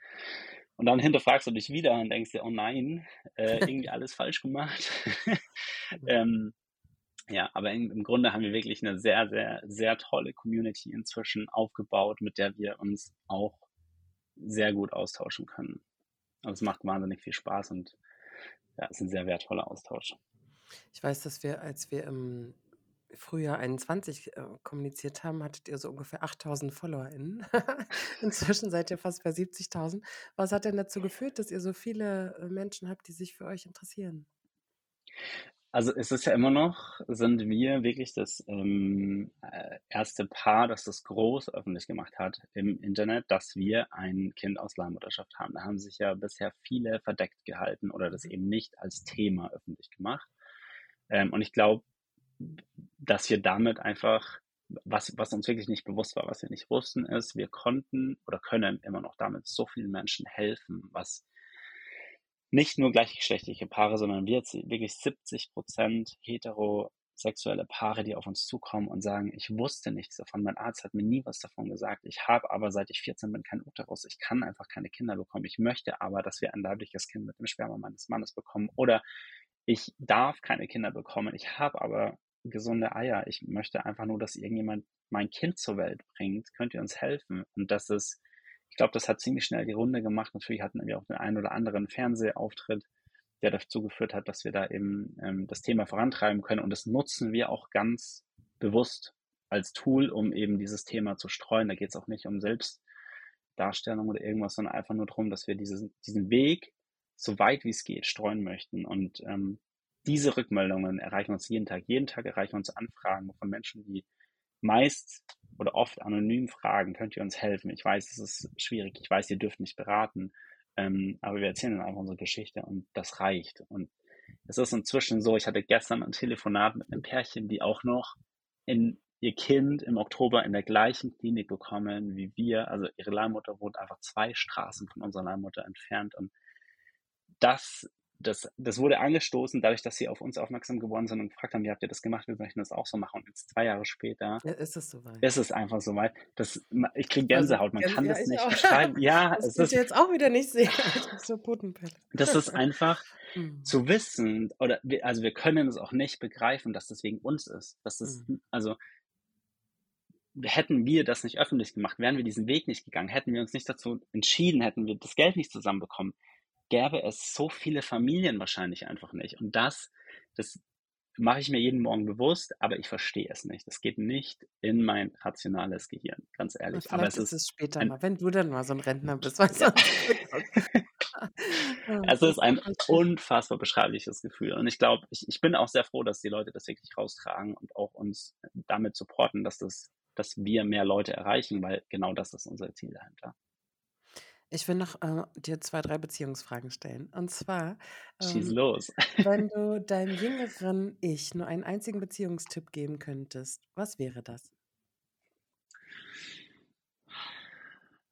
Und dann hinterfragst du dich wieder und denkst dir, oh nein, äh, irgendwie alles falsch gemacht. ähm, ja, aber in, im Grunde haben wir wirklich eine sehr, sehr, sehr tolle Community inzwischen aufgebaut, mit der wir uns auch sehr gut austauschen können. Also es macht wahnsinnig viel Spaß und ja, es ist ein sehr wertvoller Austausch. Ich weiß, dass wir, als wir im Frühjahr 21 äh, kommuniziert haben, hattet ihr so ungefähr 8000 FollowerInnen. Inzwischen seid ihr fast bei 70.000. Was hat denn dazu geführt, dass ihr so viele äh, Menschen habt, die sich für euch interessieren? Also es ist ja immer noch, sind wir wirklich das ähm, äh, erste Paar, das das groß öffentlich gemacht hat im Internet, dass wir ein Kind aus Leihmutterschaft haben. Da haben sich ja bisher viele verdeckt gehalten oder das eben nicht als Thema öffentlich gemacht. Ähm, und ich glaube, dass wir damit einfach, was, was uns wirklich nicht bewusst war, was wir nicht wussten, ist, wir konnten oder können immer noch damit so vielen Menschen helfen, was nicht nur gleichgeschlechtliche Paare, sondern wir wirklich 70 Prozent heterosexuelle Paare, die auf uns zukommen und sagen, ich wusste nichts davon, mein Arzt hat mir nie was davon gesagt, ich habe aber seit ich 14 bin kein Uterus, ich kann einfach keine Kinder bekommen, ich möchte aber, dass wir ein leibliches Kind mit dem Sperma meines Mannes bekommen oder ich darf keine Kinder bekommen, ich habe aber gesunde Eier, ich möchte einfach nur, dass irgendjemand mein Kind zur Welt bringt, könnt ihr uns helfen? Und das ist ich glaube, das hat ziemlich schnell die Runde gemacht. Natürlich hatten wir auch den einen oder anderen Fernsehauftritt, der dazu geführt hat, dass wir da eben ähm, das Thema vorantreiben können. Und das nutzen wir auch ganz bewusst als Tool, um eben dieses Thema zu streuen. Da geht es auch nicht um Selbstdarstellung oder irgendwas, sondern einfach nur darum, dass wir diesen, diesen Weg so weit wie es geht streuen möchten. Und ähm, diese Rückmeldungen erreichen uns jeden Tag. Jeden Tag erreichen uns Anfragen von Menschen, die meist oder oft anonym fragen, könnt ihr uns helfen? Ich weiß, es ist schwierig, ich weiß, ihr dürft nicht beraten, ähm, aber wir erzählen dann einfach unsere Geschichte und das reicht. Und es ist inzwischen so, ich hatte gestern ein Telefonat mit einem Pärchen, die auch noch in ihr Kind im Oktober in der gleichen Klinik bekommen wie wir. Also ihre Leihmutter wohnt einfach zwei Straßen von unserer Leihmutter entfernt. Und das das, das wurde angestoßen, dadurch, dass sie auf uns aufmerksam geworden sind und gefragt haben, wie habt ihr das gemacht, wir möchten das auch so machen. Und jetzt zwei Jahre später ja, ist es soweit. Ist es einfach soweit. Das, ich kriege also, Gänsehaut, man kann ja, das nicht auch. beschreiben. Ja, das es ist jetzt auch wieder nicht sehen. so Das ist einfach hm. zu wissen, oder wir, also wir können es auch nicht begreifen, dass das wegen uns ist. Dass das, hm. also hätten wir das nicht öffentlich gemacht, wären wir diesen Weg nicht gegangen, hätten wir uns nicht dazu entschieden, hätten wir das Geld nicht zusammenbekommen, gäbe es so viele Familien wahrscheinlich einfach nicht. Und das, das mache ich mir jeden Morgen bewusst, aber ich verstehe es nicht. Das geht nicht in mein rationales Gehirn, ganz ehrlich. aber es ist, es später mal, wenn du dann mal so ein Rentner bist, weißt du? es ist ein unfassbar beschreibliches Gefühl. Und ich glaube, ich, ich bin auch sehr froh, dass die Leute das wirklich raustragen und auch uns damit supporten, dass das, dass wir mehr Leute erreichen, weil genau das ist unser Ziel dahinter. Ich will noch äh, dir zwei, drei Beziehungsfragen stellen. Und zwar, Schieß ähm, los. wenn du deinem jüngeren Ich nur einen einzigen Beziehungstipp geben könntest, was wäre das?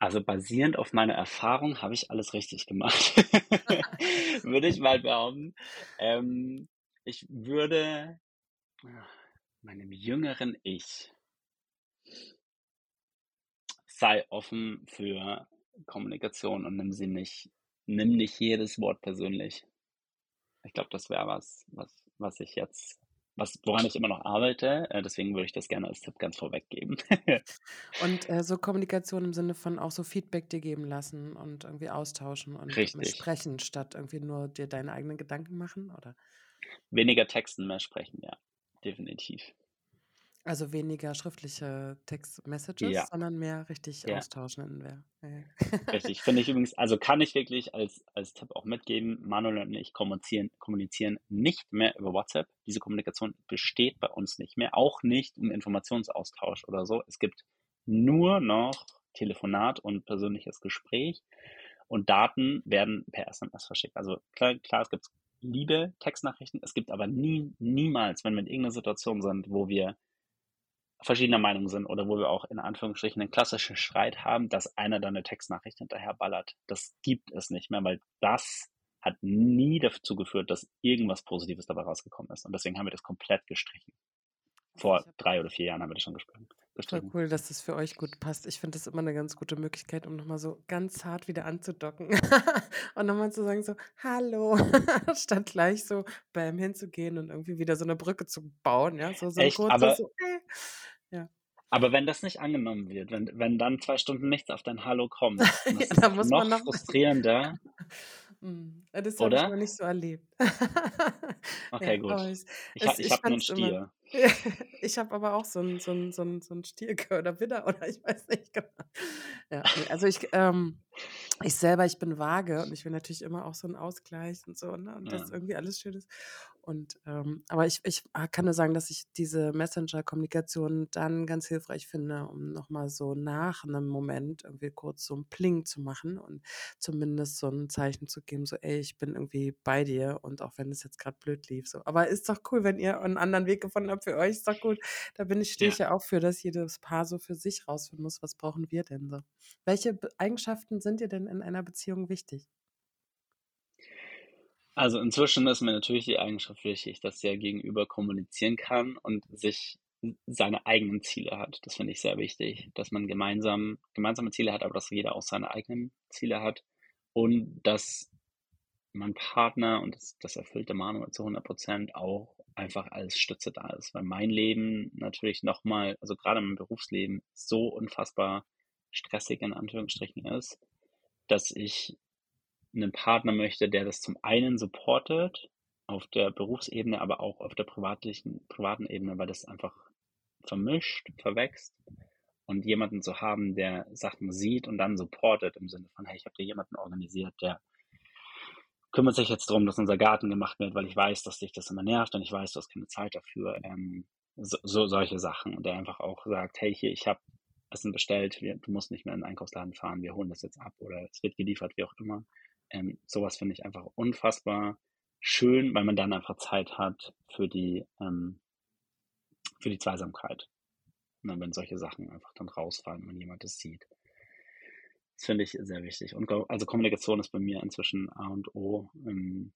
Also basierend auf meiner Erfahrung habe ich alles richtig gemacht, würde ich mal behaupten. Ähm, ich würde meinem jüngeren Ich sei offen für Kommunikation und nimm sie nicht, nimm nicht jedes Wort persönlich. Ich glaube, das wäre was, was, was ich jetzt, was, woran ich immer noch arbeite. Äh, deswegen würde ich das gerne als Tipp ganz vorweg geben. und äh, so Kommunikation im Sinne von auch so Feedback dir geben lassen und irgendwie austauschen und sprechen, statt irgendwie nur dir deine eigenen Gedanken machen, oder? Weniger texten, mehr sprechen, ja. Definitiv. Also weniger schriftliche Text-Messages, Ja. sondern mehr richtig Ja. austauschen der Ja. Richtig. Finde ich übrigens, also kann ich wirklich als, als Tipp auch mitgeben, Manuel und ich kommunizieren, kommunizieren nicht mehr über WhatsApp. Diese Kommunikation besteht bei uns nicht mehr, auch nicht im Informationsaustausch oder so. Es gibt nur noch Telefonat und persönliches Gespräch und Daten werden per SMS verschickt. Also klar, klar es gibt liebe Textnachrichten, es gibt aber nie, niemals, wenn wir in irgendeiner Situation sind, wo wir verschiedener Meinung sind oder wo wir auch in Anführungsstrichen einen klassischen Streit haben, dass einer dann eine Textnachricht hinterher ballert. Das gibt es nicht mehr, weil das hat nie dazu geführt, dass irgendwas Positives dabei rausgekommen ist. Und deswegen haben wir das komplett gestrichen. Vor drei oder vier Jahren haben wir das schon gesprochen. Voll cool, dass das für euch gut passt. Ich finde das immer eine ganz gute Möglichkeit, um nochmal so ganz hart wieder anzudocken und nochmal zu sagen so, hallo, statt gleich so beim hinzugehen und irgendwie wieder so eine Brücke zu bauen, ja, so, so Echt? kurz aber, so, äh, ja. Aber wenn das nicht angenommen wird, wenn, wenn dann zwei Stunden nichts auf dein Hallo kommt, ja, dann muss noch, man noch frustrierender. Ja, das habe ich noch nicht so erlebt. Okay, Ja, gut. ich Ich ich ich habe nur fand 'n es immer Stier. ich habe aber auch so 'n so 'n so 'n so 'n so 'n Stier oder Widder oder ich weiß nicht genau. Ja, also ich ähm, ich selber, ich bin Waage und ich will natürlich immer auch so 'n Ausgleich und so, ne, und Ja. irgendwie alles schön ist. Und, ähm aber ich ich, ah, kann nur sagen, dass ich diese Messenger-Kommunikation dann ganz hilfreich finde, um noch mal so nach 'nem Moment irgendwie kurz so 'n Pling zu machen und zumindest so 'n Zeichen zu geben, so: „Ey, ich bin irgendwie bei dir und auch wenn es jetzt grad blöd lief“, so. Aber ist doch cool, wenn ihr 'n anderen Weg gefunden habt für euch, ist doch gut. Da bin ich stehe ich Ja. ja auch für, dass jedes Paar so für sich rausfinden muss: „Was brauchen wir denn so?“ Welche Eigenschaften sind dir denn in einer Beziehung wichtig? Also, inzwischen ist mir natürlich die Eigenschaft wichtig, dass der Gegenüber kommunizieren kann und sich seine eigenen Ziele hat. Das finde ich sehr wichtig, dass man gemeinsam gemeinsame Ziele hat, aber dass jeder auch seine eigenen Ziele hat und dass mein Partner, und das das erfüllt der Manuel zu 100% auch einfach als Stütze da ist, weil mein Leben natürlich noch mal also, grade mein Berufsleben so unfassbar stressig in Anführungsstrichen ist, dass ich 'nen Partner möchte, der das zum einen supportet auf der Berufsebene, aber auch auf der privatlichen privaten Ebene, weil das einfach vermischt, verwächst und jemanden zu haben, der Sachen sieht und dann supportet im Sinne von: „Hey, ich habe dir jemanden organisiert, der kümmert sich jetzt drum, dass unser Garten gemacht wird, weil ich weiß, dass dich das immer nervt und ich weiß, du hast keine Zeit dafür.“ Ähm, so so solche Sachen. Und der einfach auch sagt: „Hey, hier, ich habe Essen bestellt, wir du musst nicht mehr in 'n Einkaufsladen fahren, wir holen das jetzt ab oder es wird geliefert“, wie auch immer. Ähm, so was finde ich einfach unfassbar schön, weil man dann einfach Zeit hat für die ähm für die Zweisamkeit, ne, wenn solche Sachen einfach dann rausfallen, wenn jemand das sieht. Das finde ich sehr wichtig. Und also, Kommunikation ist bei mir inzwischen A und O, ähm,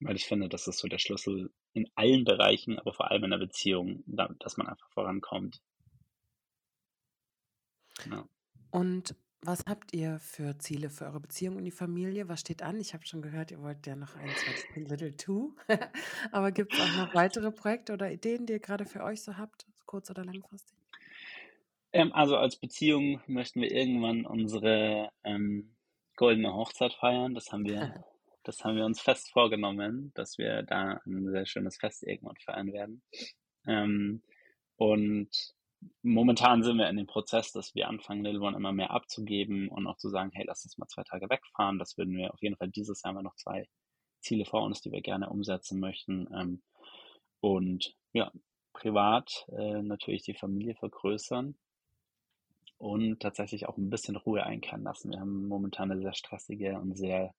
weil ich finde, das ist so der Schlüssel in allen Bereichen, aber vor allem in der Beziehung, da dass man einfach vorankommt. Ja. Und was habt ihr für Ziele für eure Beziehung und die Familie? Was steht an? Ich habe schon gehört, ihr wollt ja noch ein Kind, Little 2. Aber gibt's auch noch weitere Projekte oder Ideen, die ihr grade für euch so habt, kurz oder langfristig? Ähm, also, als Beziehung möchten wir irgendwann unsere, ähm, goldene Hochzeit feiern. Das haben wir das haben wir uns fest vorgenommen, dass wir da 'n sehr schönes Fest irgendwann feiern werden. Ähm, und momentan sind wir in dem Prozess, dass wir anfangen, Little One immer mehr abzugeben und auch zu sagen: „Hey, lass uns mal 2 Tage wegfahren.“ Das würden wir auf jeden Fall dieses Jahr haben wir noch 2 Ziele vor uns, die wir gerne umsetzen möchten. Ähm, und ja, privat, äh, natürlich die Familie vergrößern und tatsächlich auch 'n bisschen Ruhe einkehren lassen. Wir haben momentan 'ne sehr stressige und sehr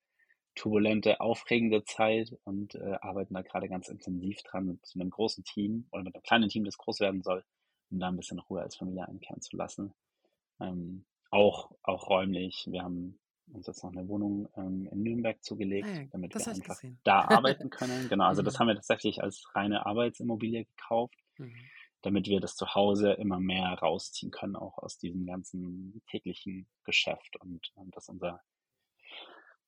turbulente, aufregende Zeit und, äh, arbeiten da grade ganz intensiv dran mit 'nem großen Team oder mit 'nem kleinen Team, das groß werden soll, um da 'n bisschen Ruhe als Familie einkehren zu lassen. Ähm, auch auch räumlich. Wir haben uns jetzt noch 'ne Wohnung, ähm, in Nürnberg Ah zugelegt, ja, damit das wir einfach gesehen. da arbeiten können. Genau, also, das Mhm. haben wir tatsächlich als reine Arbeitsimmobilie gekauft, Mhm. damit wir das Zuhause immer mehr rausziehen können, auch aus diesem ganzen täglichen Geschäft und und dass unser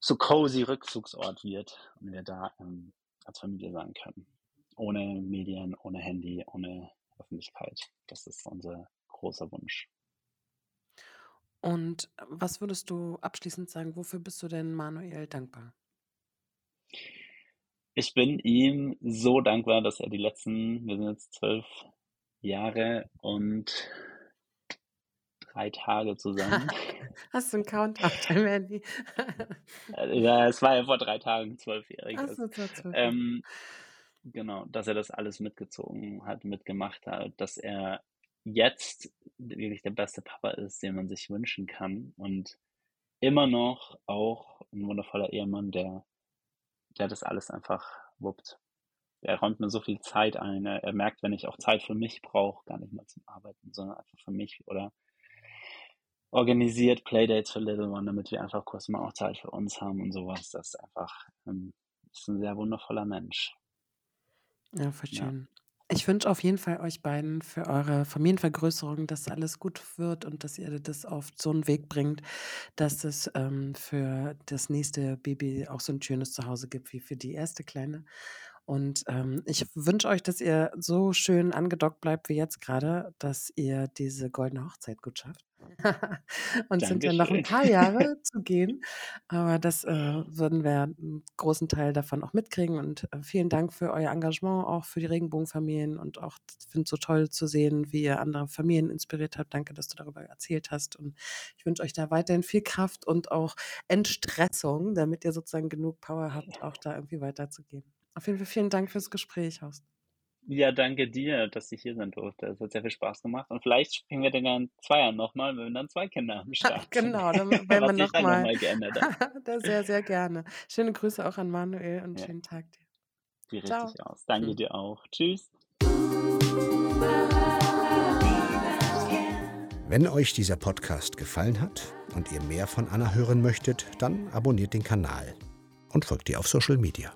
so cozy Rückzugsort wird und wir da, ähm, als Familie sein können. Ohne Medien, ohne Handy, ohne Öffentlichkeit. Das ist unser großer Wunsch. Und, was würdest du abschließend sagen, wofür bist du denn Manuel dankbar? Ich bin ihm so dankbar, dass er die letzten wir sind jetzt 12 Jahre und 3 Tage zusammen. Hast du 'n Countdown auf deinem Handy? Äh, ja, es war ja vor 3 Tagen Zwölfjähriges. so, 12, ja. Ähm, genau, dass er das alles mitgezogen hat, mitgemacht hat, dass er jetzt wirklich der beste Papa ist, den man sich wünschen kann und immer noch auch 'n wundervoller Ehemann, der der das alles einfach wuppt. Er räumt mir so viel Zeit ein. Er er merkt, wenn ich auch Zeit für mich brauche, gar nicht mal zum Arbeiten, sondern einfach für mich oder organisiert Playdates für Little One, damit wir einfach kurz mal auch Zeit für uns haben und so was. Das ist einfach ähm, ist 'n sehr wundervoller Mensch. Ja, voll Ja. schön. Ich wünsche auf jeden Fall euch beiden für eure Familienvergrößerung, dass alles gut wird und dass ihr das auf so 'n Weg bringt, dass es, ähm, für das nächste Baby auch so 'n schönes Zuhause gibt wie für die erste Kleine. Und, ähm, ich wünsche euch, dass ihr so schön angedockt bleibt wie jetzt grade, dass ihr diese goldene Hochzeit gut schafft. und sind ja noch ein paar Jahre zu gehen. Aber das äh, würden wir einen großen Teil davon auch mitkriegen. Und äh, vielen Dank für euer Engagement, auch für die Regenbogenfamilien. Und auch finde es so toll zu sehen, wie ihr andere Familien inspiriert habt. Danke, dass du darüber erzählt hast. Und ich wünsche euch da weiterhin viel Kraft und auch Entstressung, damit ihr sozusagen genug Power habt, auch da irgendwie weiterzugehen. Auf jeden Fall vielen Dank fürs Gespräch, Horst. Ja, danke dir, dass ich hier sein durfte. Es hat sehr viel Spaß gemacht. Und vielleicht springen wir dann in zwei Jahren nochmal, wenn wir dann zwei Kinder am Start Genau, dann werden wir nochmal. Noch geändert sehr, sehr gerne. Schöne Grüße auch an Manuel und ja. schönen Tag dir. Sieht Ciao. richtig aus. Danke hm. dir auch. Tschüss. Wenn euch dieser Podcast gefallen hat und ihr mehr von Anna hören möchtet, dann abonniert den Kanal und folgt ihr auf Social Media.